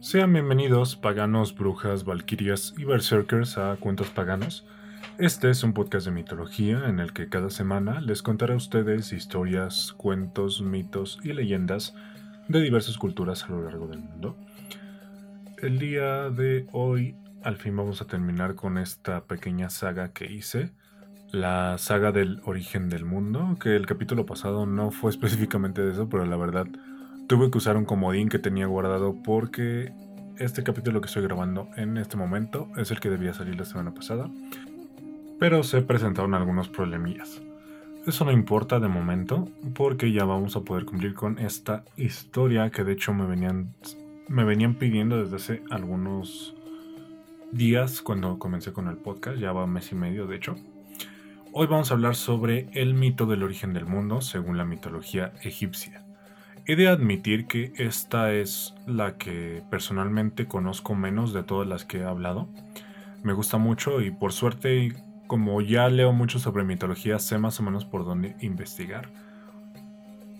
Sean bienvenidos, paganos, brujas, valquirias y berserkers a Cuentos Paganos. Este es un podcast de mitología en el que cada semana les contaré a ustedes historias, cuentos, mitos y leyendas de diversas culturas a lo largo del mundo. El día de hoy al fin vamos a terminar con esta pequeña saga que hice, la saga del origen del mundo, que el capítulo pasado no fue específicamente de eso, pero la verdad Tuve que usar un comodín que tenía guardado porque este capítulo que estoy grabando en este momento es el que debía salir la semana pasada. Pero se presentaron algunos problemillas. Eso no importa de momento porque ya vamos a poder cumplir con esta historia que de hecho me venían, me venían pidiendo desde hace algunos días cuando comencé con el podcast, ya va un mes y medio de hecho. Hoy vamos a hablar sobre el mito del origen del mundo según la mitología egipcia. He de admitir que esta es la que personalmente conozco menos de todas las que he hablado. Me gusta mucho y por suerte, como ya leo mucho sobre mitología, sé más o menos por dónde investigar.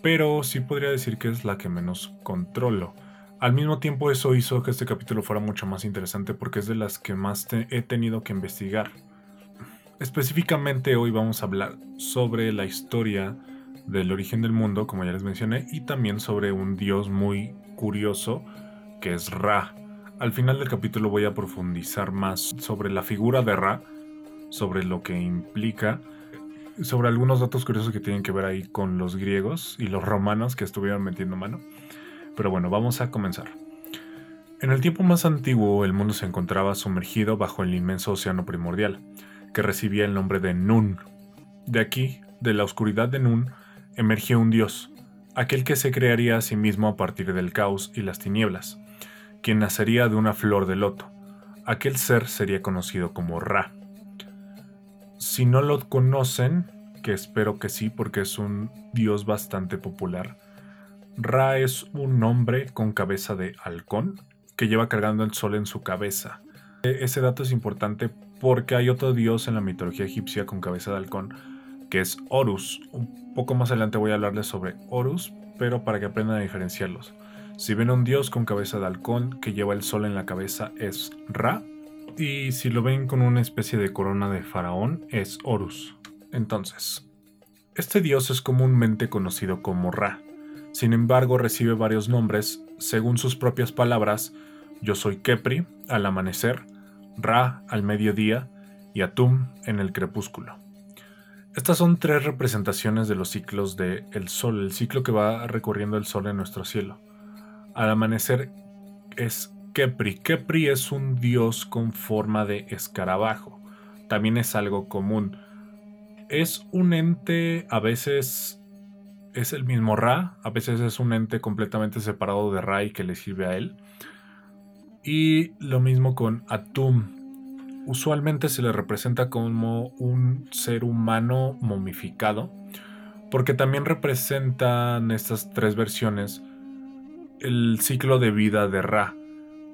Pero sí podría decir que es la que menos controlo. Al mismo tiempo eso hizo que este capítulo fuera mucho más interesante porque es de las que más he tenido que investigar. Específicamente hoy vamos a hablar sobre la historia del origen del mundo, como ya les mencioné, y también sobre un dios muy curioso que es Ra. Al final del capítulo voy a profundizar más sobre la figura de Ra, sobre lo que implica, sobre algunos datos curiosos que tienen que ver ahí con los griegos y los romanos que estuvieron metiendo mano. Pero bueno, vamos a comenzar. En el tiempo más antiguo, el mundo se encontraba sumergido bajo el inmenso océano primordial, que recibía el nombre de Nun. De aquí, de la oscuridad de Nun, emergió un dios, aquel que se crearía a sí mismo a partir del caos y las tinieblas, quien nacería de una flor de loto. Aquel ser sería conocido como Ra. Si no lo conocen, que espero que sí porque es un dios bastante popular, Ra es un hombre con cabeza de halcón que lleva cargando el sol en su cabeza. E, ese dato es importante porque hay otro dios en la mitología egipcia con cabeza de halcón que es Horus. Un poco más adelante voy a hablarles sobre Horus, pero para que aprendan a diferenciarlos. Si ven un dios con cabeza de halcón que lleva el sol en la cabeza es Ra, y si lo ven con una especie de corona de faraón es Horus. Entonces, este dios es comúnmente conocido como Ra. Sin embargo, recibe varios nombres según sus propias palabras. Yo soy Kepri al amanecer, Ra al mediodía y Atum en el crepúsculo. Estas son tres representaciones de los ciclos del el Sol, el ciclo que va recorriendo el Sol en nuestro cielo. Al amanecer es Kepri. Kepri es un dios con forma de escarabajo. También es algo común. Es un ente, a veces es el mismo Ra, a veces es un ente completamente separado de Ra y que le sirve a él. Y lo mismo con Atum, usualmente se le representa como un ser humano momificado, porque también representan estas tres versiones el ciclo de vida de Ra.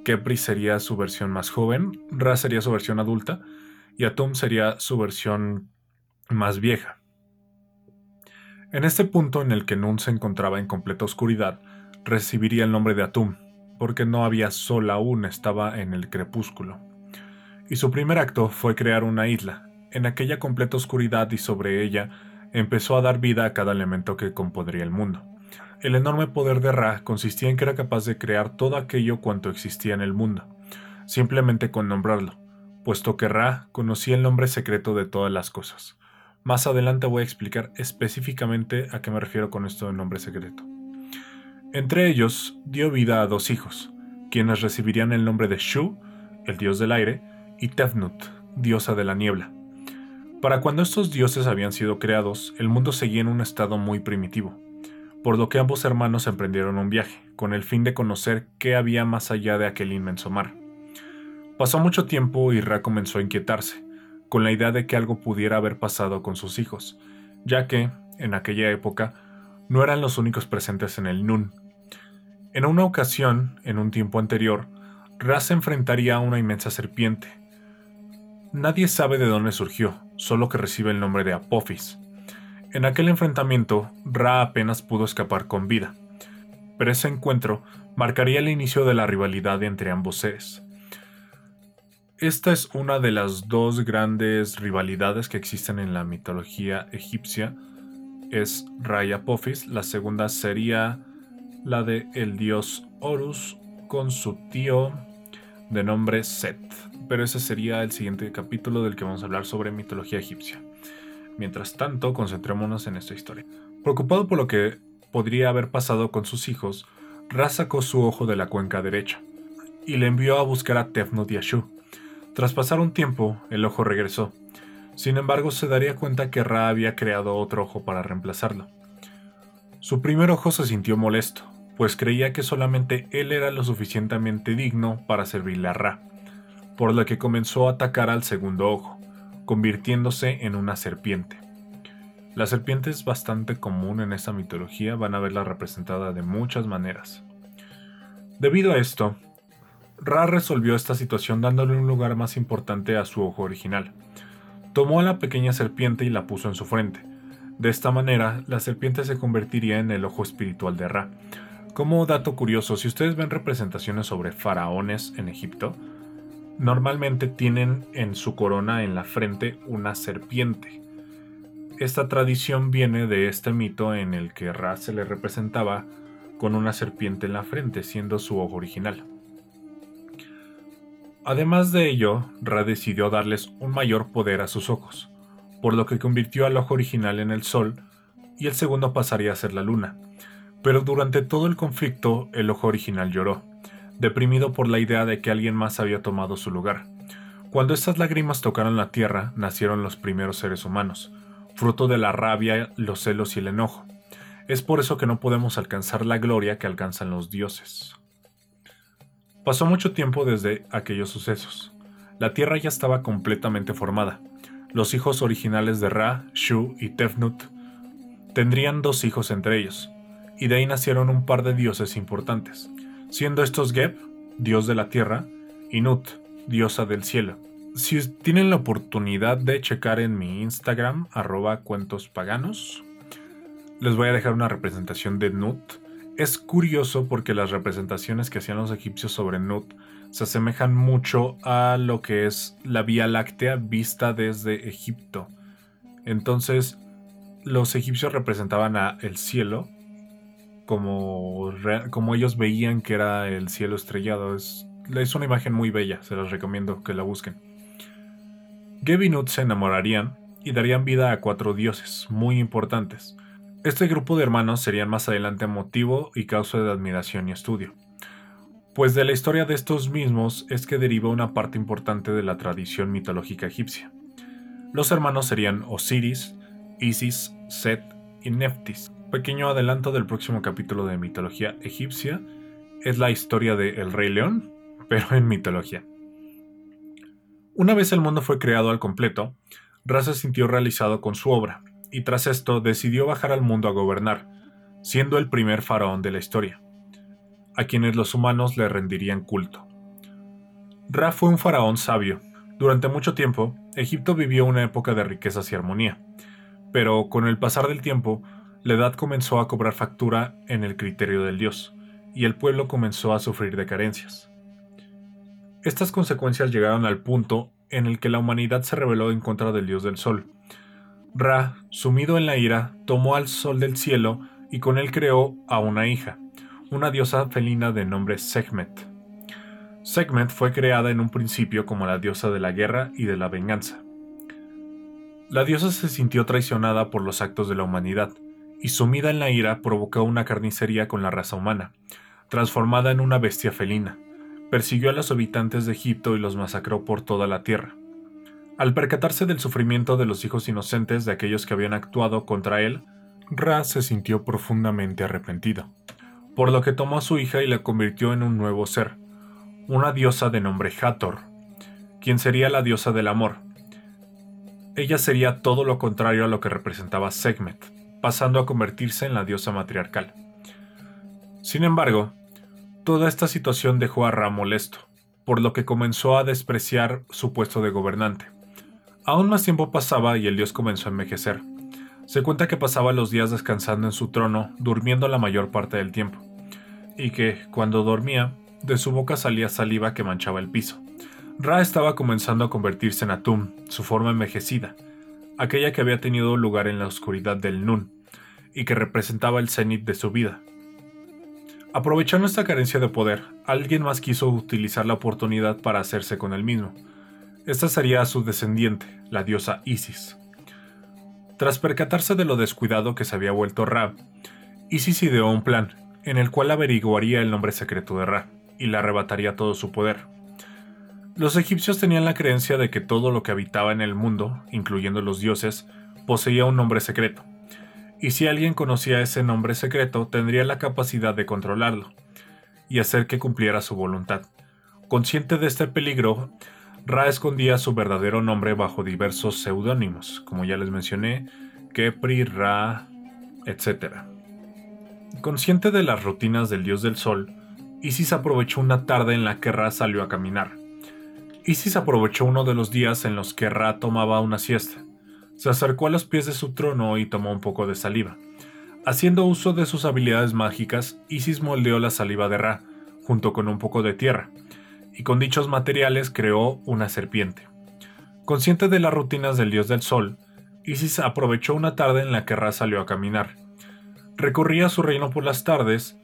Kepri sería su versión más joven, Ra sería su versión adulta y Atum sería su versión más vieja. En este punto en el que Nun se encontraba en completa oscuridad, recibiría el nombre de Atum, porque no había sol aún, estaba en el crepúsculo y su primer acto fue crear una isla. En aquella completa oscuridad y sobre ella empezó a dar vida a cada elemento que compondría el mundo. El enorme poder de Ra consistía en que era capaz de crear todo aquello cuanto existía en el mundo, simplemente con nombrarlo, puesto que Ra conocía el nombre secreto de todas las cosas. Más adelante voy a explicar específicamente a qué me refiero con esto de nombre secreto. Entre ellos dio vida a dos hijos, quienes recibirían el nombre de Shu, el dios del aire, y Tefnut, diosa de la niebla. Para cuando estos dioses habían sido creados, el mundo seguía en un estado muy primitivo, por lo que ambos hermanos emprendieron un viaje, con el fin de conocer qué había más allá de aquel inmenso mar. Pasó mucho tiempo y Ra comenzó a inquietarse, con la idea de que algo pudiera haber pasado con sus hijos, ya que, en aquella época, no eran los únicos presentes en el Nun. En una ocasión, en un tiempo anterior, Ra se enfrentaría a una inmensa serpiente, Nadie sabe de dónde surgió, solo que recibe el nombre de Apophis. En aquel enfrentamiento, Ra apenas pudo escapar con vida, pero ese encuentro marcaría el inicio de la rivalidad entre ambos seres. Esta es una de las dos grandes rivalidades que existen en la mitología egipcia. Es Ra y Apophis. La segunda sería la de el dios Horus con su tío de nombre Set. Pero ese sería el siguiente capítulo del que vamos a hablar sobre mitología egipcia. Mientras tanto, concentrémonos en esta historia. Preocupado por lo que podría haber pasado con sus hijos, Ra sacó su ojo de la cuenca derecha y le envió a buscar a Tefnut y. Tras pasar un tiempo, el ojo regresó. Sin embargo, se daría cuenta que Ra había creado otro ojo para reemplazarlo. Su primer ojo se sintió molesto, pues creía que solamente él era lo suficientemente digno para servirle a Ra, por lo que comenzó a atacar al segundo ojo, convirtiéndose en una serpiente. La serpiente es bastante común en esta mitología, van a verla representada de muchas maneras. Debido a esto, Ra resolvió esta situación dándole un lugar más importante a su ojo original. Tomó a la pequeña serpiente y la puso en su frente. De esta manera, la serpiente se convertiría en el ojo espiritual de Ra. Como dato curioso, si ustedes ven representaciones sobre faraones en Egipto, normalmente tienen en su corona en la frente una serpiente. Esta tradición viene de este mito en el que Ra se le representaba con una serpiente en la frente, siendo su ojo original. Además de ello, Ra decidió darles un mayor poder a sus ojos, por lo que convirtió al ojo original en el sol y el segundo pasaría a ser la luna. Pero durante todo el conflicto, el ojo original lloró, deprimido por la idea de que alguien más había tomado su lugar. Cuando estas lágrimas tocaron la tierra, nacieron los primeros seres humanos, fruto de la rabia, los celos y el enojo. Es por eso que no podemos alcanzar la gloria que alcanzan los dioses. Pasó mucho tiempo desde aquellos sucesos. La Tierra ya estaba completamente formada. Los hijos originales de Ra, Shu y Tefnut tendrían dos hijos entre ellos, y de ahí nacieron un par de dioses importantes, siendo estos Geb, dios de la tierra, y Nut, diosa del cielo. Si tienen la oportunidad de checar en mi Instagram, arroba cuentos paganos, les voy a dejar una representación de Nut es curioso porque las representaciones que hacían los egipcios sobre Nut se asemejan mucho a lo que es la Vía Láctea vista desde Egipto. Entonces, los egipcios representaban a el cielo como, como ellos veían que era el cielo estrellado. Es, es una imagen muy bella, se los recomiendo que la busquen. Geb y Nut se enamorarían y darían vida a cuatro dioses muy importantes este grupo de hermanos serían más adelante motivo y causa de admiración y estudio, pues de la historia de estos mismos es que deriva una parte importante de la tradición mitológica egipcia. Los hermanos serían Osiris, Isis, Set y Neftis. Pequeño adelanto del próximo capítulo de mitología egipcia es la historia de El Rey León, pero en mitología. Una vez el mundo fue creado al completo, Ra se sintió realizado con su obra, y tras esto decidió bajar al mundo a gobernar, siendo el primer faraón de la historia, a quienes los humanos le rendirían culto. Ra fue un faraón sabio. Durante mucho tiempo, Egipto vivió una época de riquezas y armonía, pero con el pasar del tiempo, la edad comenzó a cobrar factura en el criterio del dios, y el pueblo comenzó a sufrir de carencias. Estas consecuencias llegaron al punto en el que la humanidad se rebeló en contra del dios del sol, Ra, sumido en la ira, tomó al sol del cielo y con él creó a una hija, una diosa felina de nombre Sekhmet. Sekhmet fue creada en un principio como la diosa de la guerra y de la venganza. La diosa se sintió traicionada por los actos de la humanidad, y sumida en la ira provocó una carnicería con la raza humana, transformada en una bestia felina. Persiguió a los habitantes de Egipto y los masacró por toda la tierra. Al percatarse del sufrimiento de los hijos inocentes de aquellos que habían actuado contra él, Ra se sintió profundamente arrepentido, por lo que tomó a su hija y la convirtió en un nuevo ser, una diosa de nombre Hathor, quien sería la diosa del amor. Ella sería todo lo contrario a lo que representaba Sekhmet, pasando a convertirse en la diosa matriarcal. Sin embargo, toda esta situación dejó a Ra molesto, por lo que comenzó a despreciar su puesto de gobernante. Aún más tiempo pasaba y el dios comenzó a envejecer. Se cuenta que pasaba los días descansando en su trono, durmiendo la mayor parte del tiempo. y que, cuando dormía, de su boca salía saliva que manchaba el piso. Ra estaba comenzando a convertirse en Atum, su forma envejecida, aquella que había tenido lugar en la oscuridad del Nun, y que representaba el cenit de su vida. Aprovechando esta carencia de poder, alguien más quiso utilizar la oportunidad para hacerse con él mismo. Esta sería su descendiente, la diosa Isis. Tras percatarse de lo descuidado que se había vuelto Ra, Isis ideó un plan, en el cual averiguaría el nombre secreto de Ra, y le arrebataría todo su poder. Los egipcios tenían la creencia de que todo lo que habitaba en el mundo, incluyendo los dioses, poseía un nombre secreto, y si alguien conocía ese nombre secreto tendría la capacidad de controlarlo y hacer que cumpliera su voluntad. Consciente de este peligro, Ra escondía su verdadero nombre bajo diversos seudónimos, como ya les mencioné, Kepri, Ra, etc. Consciente de las rutinas del dios del sol, Isis aprovechó una tarde en la que Ra salió a caminar. Isis aprovechó uno de los días en los que Ra tomaba una siesta. Se acercó a los pies de su trono y tomó un poco de saliva. Haciendo uso de sus habilidades mágicas, Isis moldeó la saliva de Ra, junto con un poco de tierra, y con dichos materiales creó una serpiente. Consciente de las rutinas del dios del sol, Isis aprovechó una tarde en la que Ra salió a caminar. Recorría su reino por las tardes,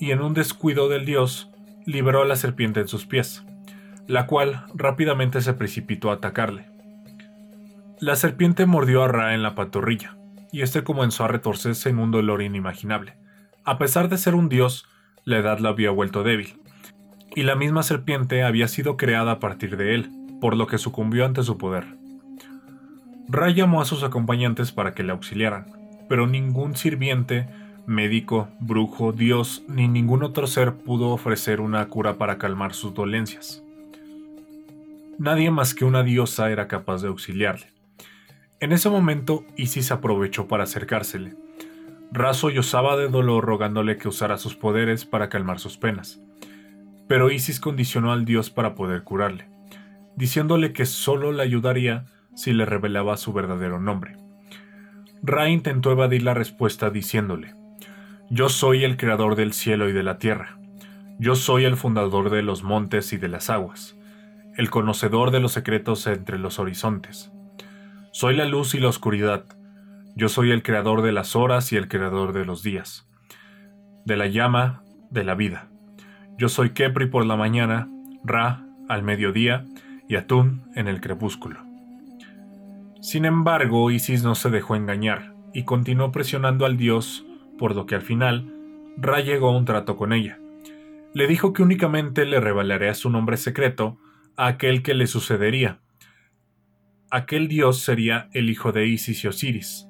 y en un descuido del dios, liberó a la serpiente en sus pies, la cual rápidamente se precipitó a atacarle. La serpiente mordió a Ra en la pantorrilla, y este comenzó a retorcerse en un dolor inimaginable. A pesar de ser un dios, la edad lo había vuelto débil, y la misma serpiente había sido creada a partir de él, por lo que sucumbió ante su poder. Ra llamó a sus acompañantes para que le auxiliaran, pero ningún sirviente, médico, brujo, dios ni ningún otro ser pudo ofrecer una cura para calmar sus dolencias. Nadie más que una diosa era capaz de auxiliarle. En ese momento, Isis aprovechó para acercársele. Ra sollozaba de dolor rogándole que usara sus poderes para calmar sus penas. Pero Isis condicionó al dios para poder curarle, diciéndole que solo le ayudaría si le revelaba su verdadero nombre. Ra intentó evadir la respuesta diciéndole, Yo soy el creador del cielo y de la tierra. Yo soy el fundador de los montes y de las aguas, el conocedor de los secretos entre los horizontes. Soy la luz y la oscuridad. Yo soy el creador de las horas y el creador de los días. De la llama, de la vida. Yo soy Kepri por la mañana, Ra al mediodía y Atún en el crepúsculo. Sin embargo, Isis no se dejó engañar y continuó presionando al dios, por lo que al final, Ra llegó a un trato con ella. Le dijo que únicamente le revelaría su nombre secreto a aquel que le sucedería, aquel dios sería el hijo de Isis y Osiris.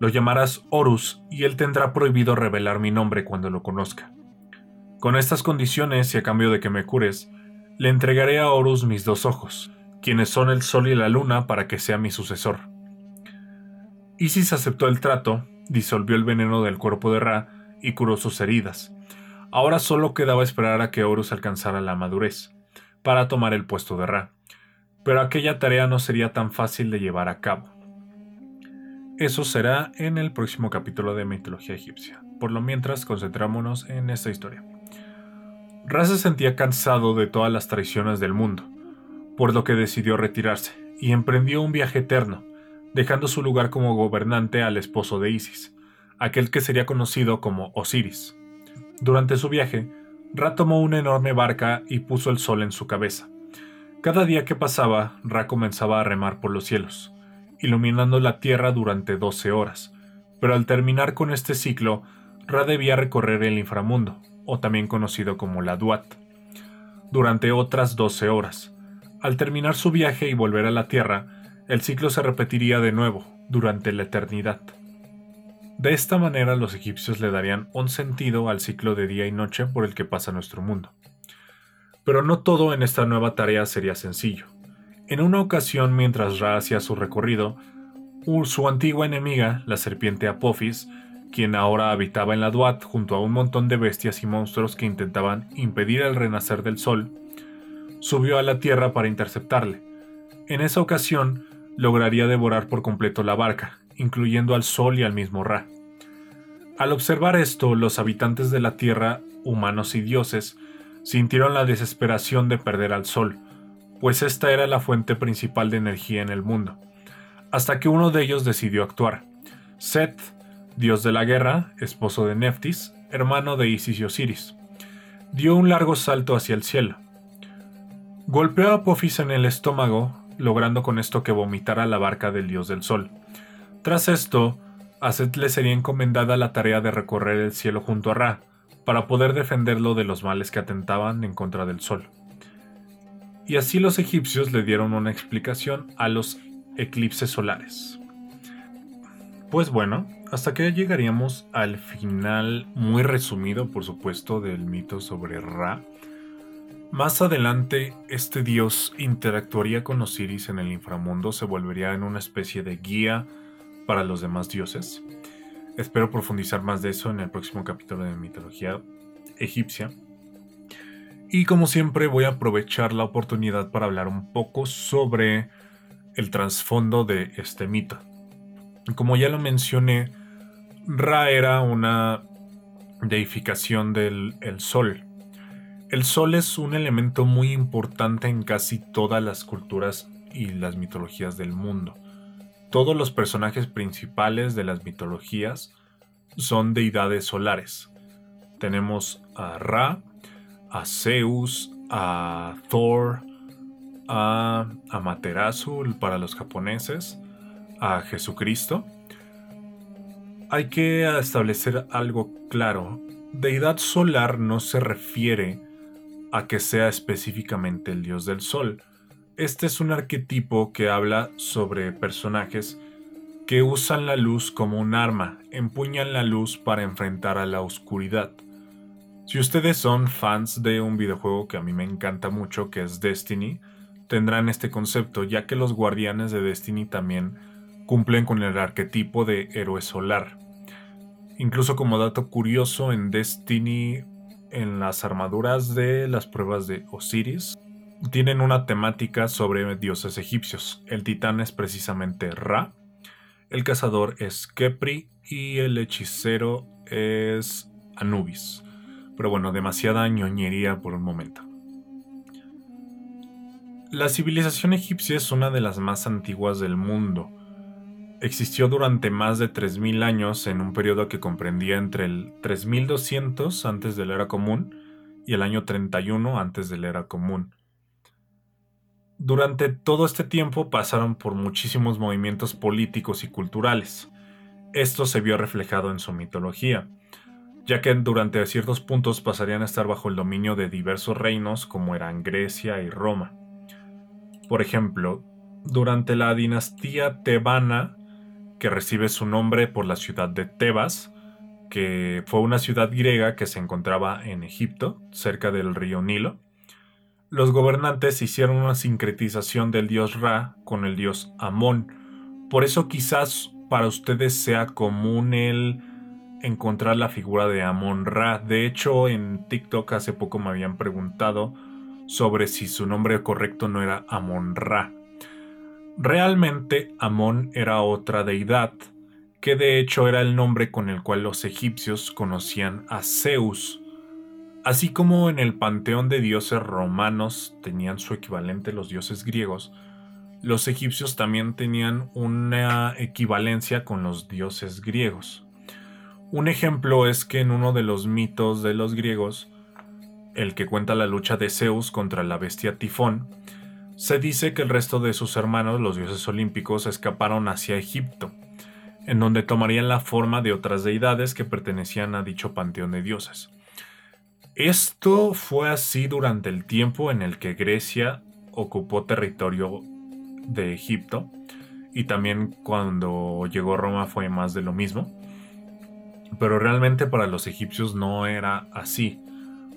Lo llamarás Horus y él tendrá prohibido revelar mi nombre cuando lo conozca. Con estas condiciones y a cambio de que me cures, le entregaré a Horus mis dos ojos, quienes son el sol y la luna para que sea mi sucesor. Isis aceptó el trato, disolvió el veneno del cuerpo de Ra y curó sus heridas. Ahora solo quedaba esperar a que Horus alcanzara la madurez, para tomar el puesto de Ra pero aquella tarea no sería tan fácil de llevar a cabo. Eso será en el próximo capítulo de Mitología Egipcia. Por lo mientras, concentrámonos en esta historia. Ra se sentía cansado de todas las traiciones del mundo, por lo que decidió retirarse y emprendió un viaje eterno, dejando su lugar como gobernante al esposo de Isis, aquel que sería conocido como Osiris. Durante su viaje, Ra tomó una enorme barca y puso el sol en su cabeza cada día que pasaba, Ra comenzaba a remar por los cielos, iluminando la tierra durante 12 horas, pero al terminar con este ciclo, Ra debía recorrer el inframundo, o también conocido como la Duat, durante otras 12 horas. Al terminar su viaje y volver a la Tierra, el ciclo se repetiría de nuevo, durante la eternidad. De esta manera los egipcios le darían un sentido al ciclo de día y noche por el que pasa nuestro mundo. Pero no todo en esta nueva tarea sería sencillo. En una ocasión, mientras Ra hacía su recorrido, su antigua enemiga, la serpiente Apophis, quien ahora habitaba en la Duat junto a un montón de bestias y monstruos que intentaban impedir el renacer del sol, subió a la tierra para interceptarle. En esa ocasión, lograría devorar por completo la barca, incluyendo al sol y al mismo Ra. Al observar esto, los habitantes de la Tierra, humanos y dioses, sintieron la desesperación de perder al Sol, pues esta era la fuente principal de energía en el mundo, hasta que uno de ellos decidió actuar. Set, dios de la guerra, esposo de Neftis, hermano de Isis y Osiris, dio un largo salto hacia el cielo. Golpeó a Apophis en el estómago, logrando con esto que vomitara la barca del dios del sol. Tras esto, a Set le sería encomendada la tarea de recorrer el cielo junto a Ra, para poder defenderlo de los males que atentaban en contra del sol y así los egipcios le dieron una explicación a los eclipses solares. Pues bueno, hasta que llegaríamos al final muy resumido, por supuesto, del mito sobre Ra. Más adelante, este dios interactuaría con Osiris en el inframundo, se volvería en una especie de guía para los demás dioses. Espero profundizar más de eso en el próximo capítulo de mitología egipcia. Y como siempre voy a aprovechar la oportunidad para hablar un poco sobre el trasfondo de este mito. Como ya lo mencioné, Ra era una deificación del sol. El sol es un elemento muy importante en casi todas las culturas y las mitologías del mundo. Todos los personajes principales de las mitologías son deidades solares. Tenemos a Ra, a Zeus, a Thor, a Amaterasu para los japoneses, a Jesucristo. Hay que establecer algo claro. Deidad solar no se refiere a que sea específicamente el dios del sol. Este es un arquetipo que habla sobre personajes que usan la luz como un arma, empuñan la luz para enfrentar a la oscuridad. Si ustedes son fans de un videojuego que a mí me encanta mucho, que es Destiny, tendrán este concepto, ya que los guardianes de Destiny también cumplen con el arquetipo de héroe solar. Incluso como dato curioso, en Destiny, en las armaduras de las pruebas de Osiris, tienen una temática sobre dioses egipcios. El titán es precisamente Ra, el cazador es Kepri y el hechicero es Anubis. Pero bueno, demasiada ñoñería por un momento. La civilización egipcia es una de las más antiguas del mundo. Existió durante más de 3.000 años en un periodo que comprendía entre el 3200 antes de la era común y el año 31 antes de la era común. Durante todo este tiempo pasaron por muchísimos movimientos políticos y culturales. Esto se vio reflejado en su mitología ya que durante ciertos puntos pasarían a estar bajo el dominio de diversos reinos como eran Grecia y Roma. Por ejemplo, durante la dinastía tebana, que recibe su nombre por la ciudad de Tebas, que fue una ciudad griega que se encontraba en Egipto, cerca del río Nilo, los gobernantes hicieron una sincretización del dios Ra con el dios Amón. Por eso quizás para ustedes sea común el encontrar la figura de Amon Ra. De hecho, en TikTok hace poco me habían preguntado sobre si su nombre correcto no era Amon Ra. Realmente Amon era otra deidad, que de hecho era el nombre con el cual los egipcios conocían a Zeus. Así como en el panteón de dioses romanos tenían su equivalente los dioses griegos, los egipcios también tenían una equivalencia con los dioses griegos. Un ejemplo es que en uno de los mitos de los griegos, el que cuenta la lucha de Zeus contra la bestia Tifón, se dice que el resto de sus hermanos, los dioses olímpicos, escaparon hacia Egipto, en donde tomarían la forma de otras deidades que pertenecían a dicho panteón de dioses. Esto fue así durante el tiempo en el que Grecia ocupó territorio de Egipto, y también cuando llegó Roma fue más de lo mismo pero realmente para los egipcios no era así.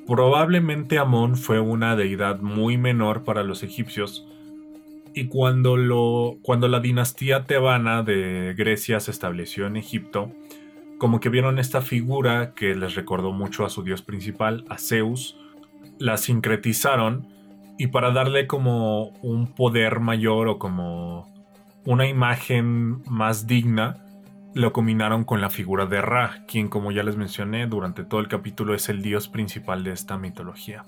Probablemente Amón fue una deidad muy menor para los egipcios y cuando, cuando la dinastía tebana de Grecia se estableció en Egipto, como que vieron esta figura que les recordó mucho a su dios principal, a Zeus, la sincretizaron y para darle como un poder mayor o como una imagen más digna, lo combinaron con la figura de Ra, quien como ya les mencioné durante todo el capítulo es el dios principal de esta mitología.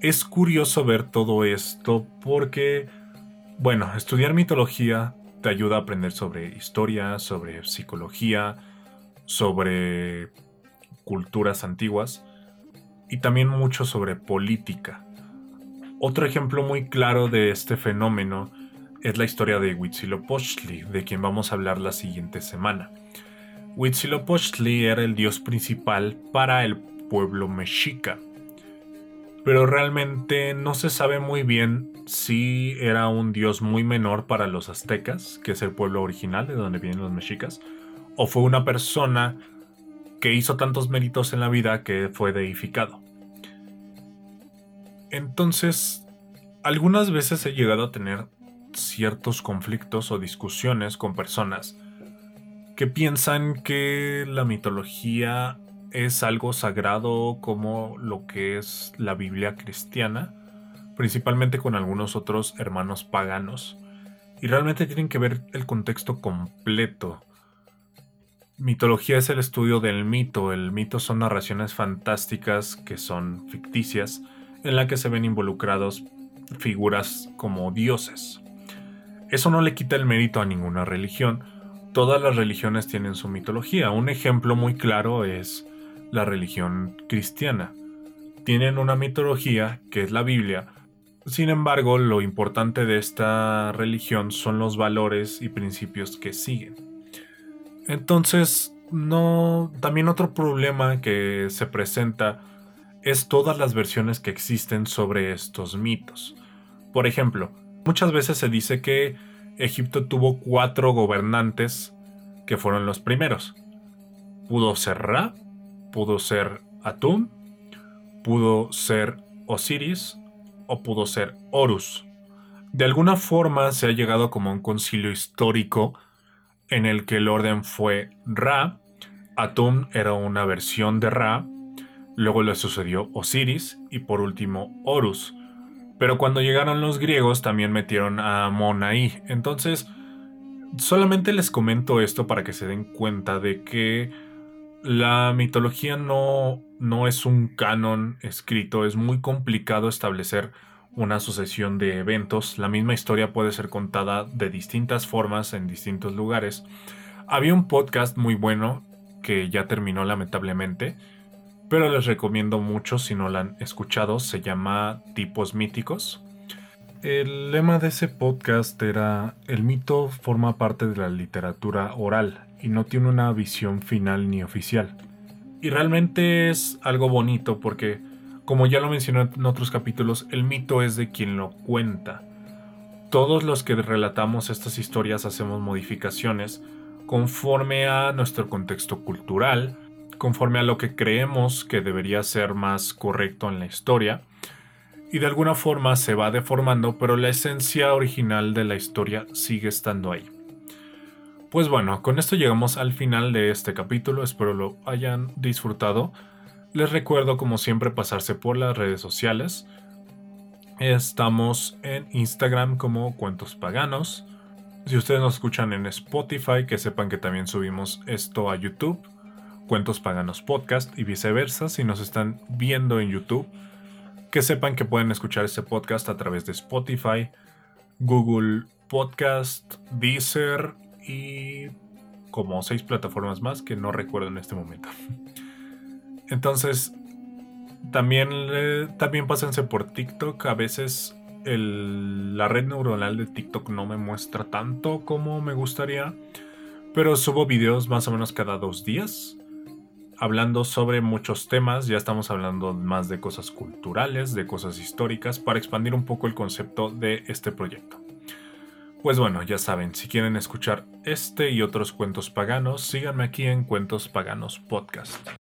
Es curioso ver todo esto porque, bueno, estudiar mitología te ayuda a aprender sobre historia, sobre psicología, sobre culturas antiguas y también mucho sobre política. Otro ejemplo muy claro de este fenómeno es la historia de Huitzilopochtli, de quien vamos a hablar la siguiente semana. Huitzilopochtli era el dios principal para el pueblo mexica, pero realmente no se sabe muy bien si era un dios muy menor para los aztecas, que es el pueblo original de donde vienen los mexicas, o fue una persona que hizo tantos méritos en la vida que fue deificado. Entonces, algunas veces he llegado a tener ciertos conflictos o discusiones con personas que piensan que la mitología es algo sagrado como lo que es la Biblia cristiana, principalmente con algunos otros hermanos paganos, y realmente tienen que ver el contexto completo. Mitología es el estudio del mito, el mito son narraciones fantásticas que son ficticias, en la que se ven involucrados figuras como dioses. Eso no le quita el mérito a ninguna religión. Todas las religiones tienen su mitología. Un ejemplo muy claro es la religión cristiana. Tienen una mitología que es la Biblia. Sin embargo, lo importante de esta religión son los valores y principios que siguen. Entonces, no. También otro problema que se presenta es todas las versiones que existen sobre estos mitos. Por ejemplo, Muchas veces se dice que Egipto tuvo cuatro gobernantes que fueron los primeros. Pudo ser Ra, pudo ser Atum, pudo ser Osiris o pudo ser Horus. De alguna forma se ha llegado como un concilio histórico en el que el orden fue Ra, Atum era una versión de Ra, luego le sucedió Osiris y por último Horus. Pero cuando llegaron los griegos también metieron a Amon ahí. Entonces, solamente les comento esto para que se den cuenta de que la mitología no, no es un canon escrito. Es muy complicado establecer una sucesión de eventos. La misma historia puede ser contada de distintas formas en distintos lugares. Había un podcast muy bueno que ya terminó lamentablemente pero les recomiendo mucho si no la han escuchado, se llama Tipos Míticos. El lema de ese podcast era, el mito forma parte de la literatura oral y no tiene una visión final ni oficial. Y realmente es algo bonito porque, como ya lo mencioné en otros capítulos, el mito es de quien lo cuenta. Todos los que relatamos estas historias hacemos modificaciones conforme a nuestro contexto cultural, conforme a lo que creemos que debería ser más correcto en la historia, y de alguna forma se va deformando, pero la esencia original de la historia sigue estando ahí. Pues bueno, con esto llegamos al final de este capítulo, espero lo hayan disfrutado. Les recuerdo como siempre pasarse por las redes sociales. Estamos en Instagram como Cuentos Paganos. Si ustedes nos escuchan en Spotify, que sepan que también subimos esto a YouTube. Cuentos Paganos Podcast y viceversa si nos están viendo en YouTube. Que sepan que pueden escuchar este podcast a través de Spotify, Google Podcast, Deezer y como seis plataformas más que no recuerdo en este momento. Entonces, también, también pásense por TikTok. A veces la red neuronal de TikTok no me muestra tanto como me gustaría. Pero subo videos más o menos cada dos días hablando sobre muchos temas, ya estamos hablando más de cosas culturales, de cosas históricas, para expandir un poco el concepto de este proyecto. Pues bueno, ya saben, si quieren escuchar este y otros cuentos paganos, síganme aquí en Cuentos Paganos Podcast.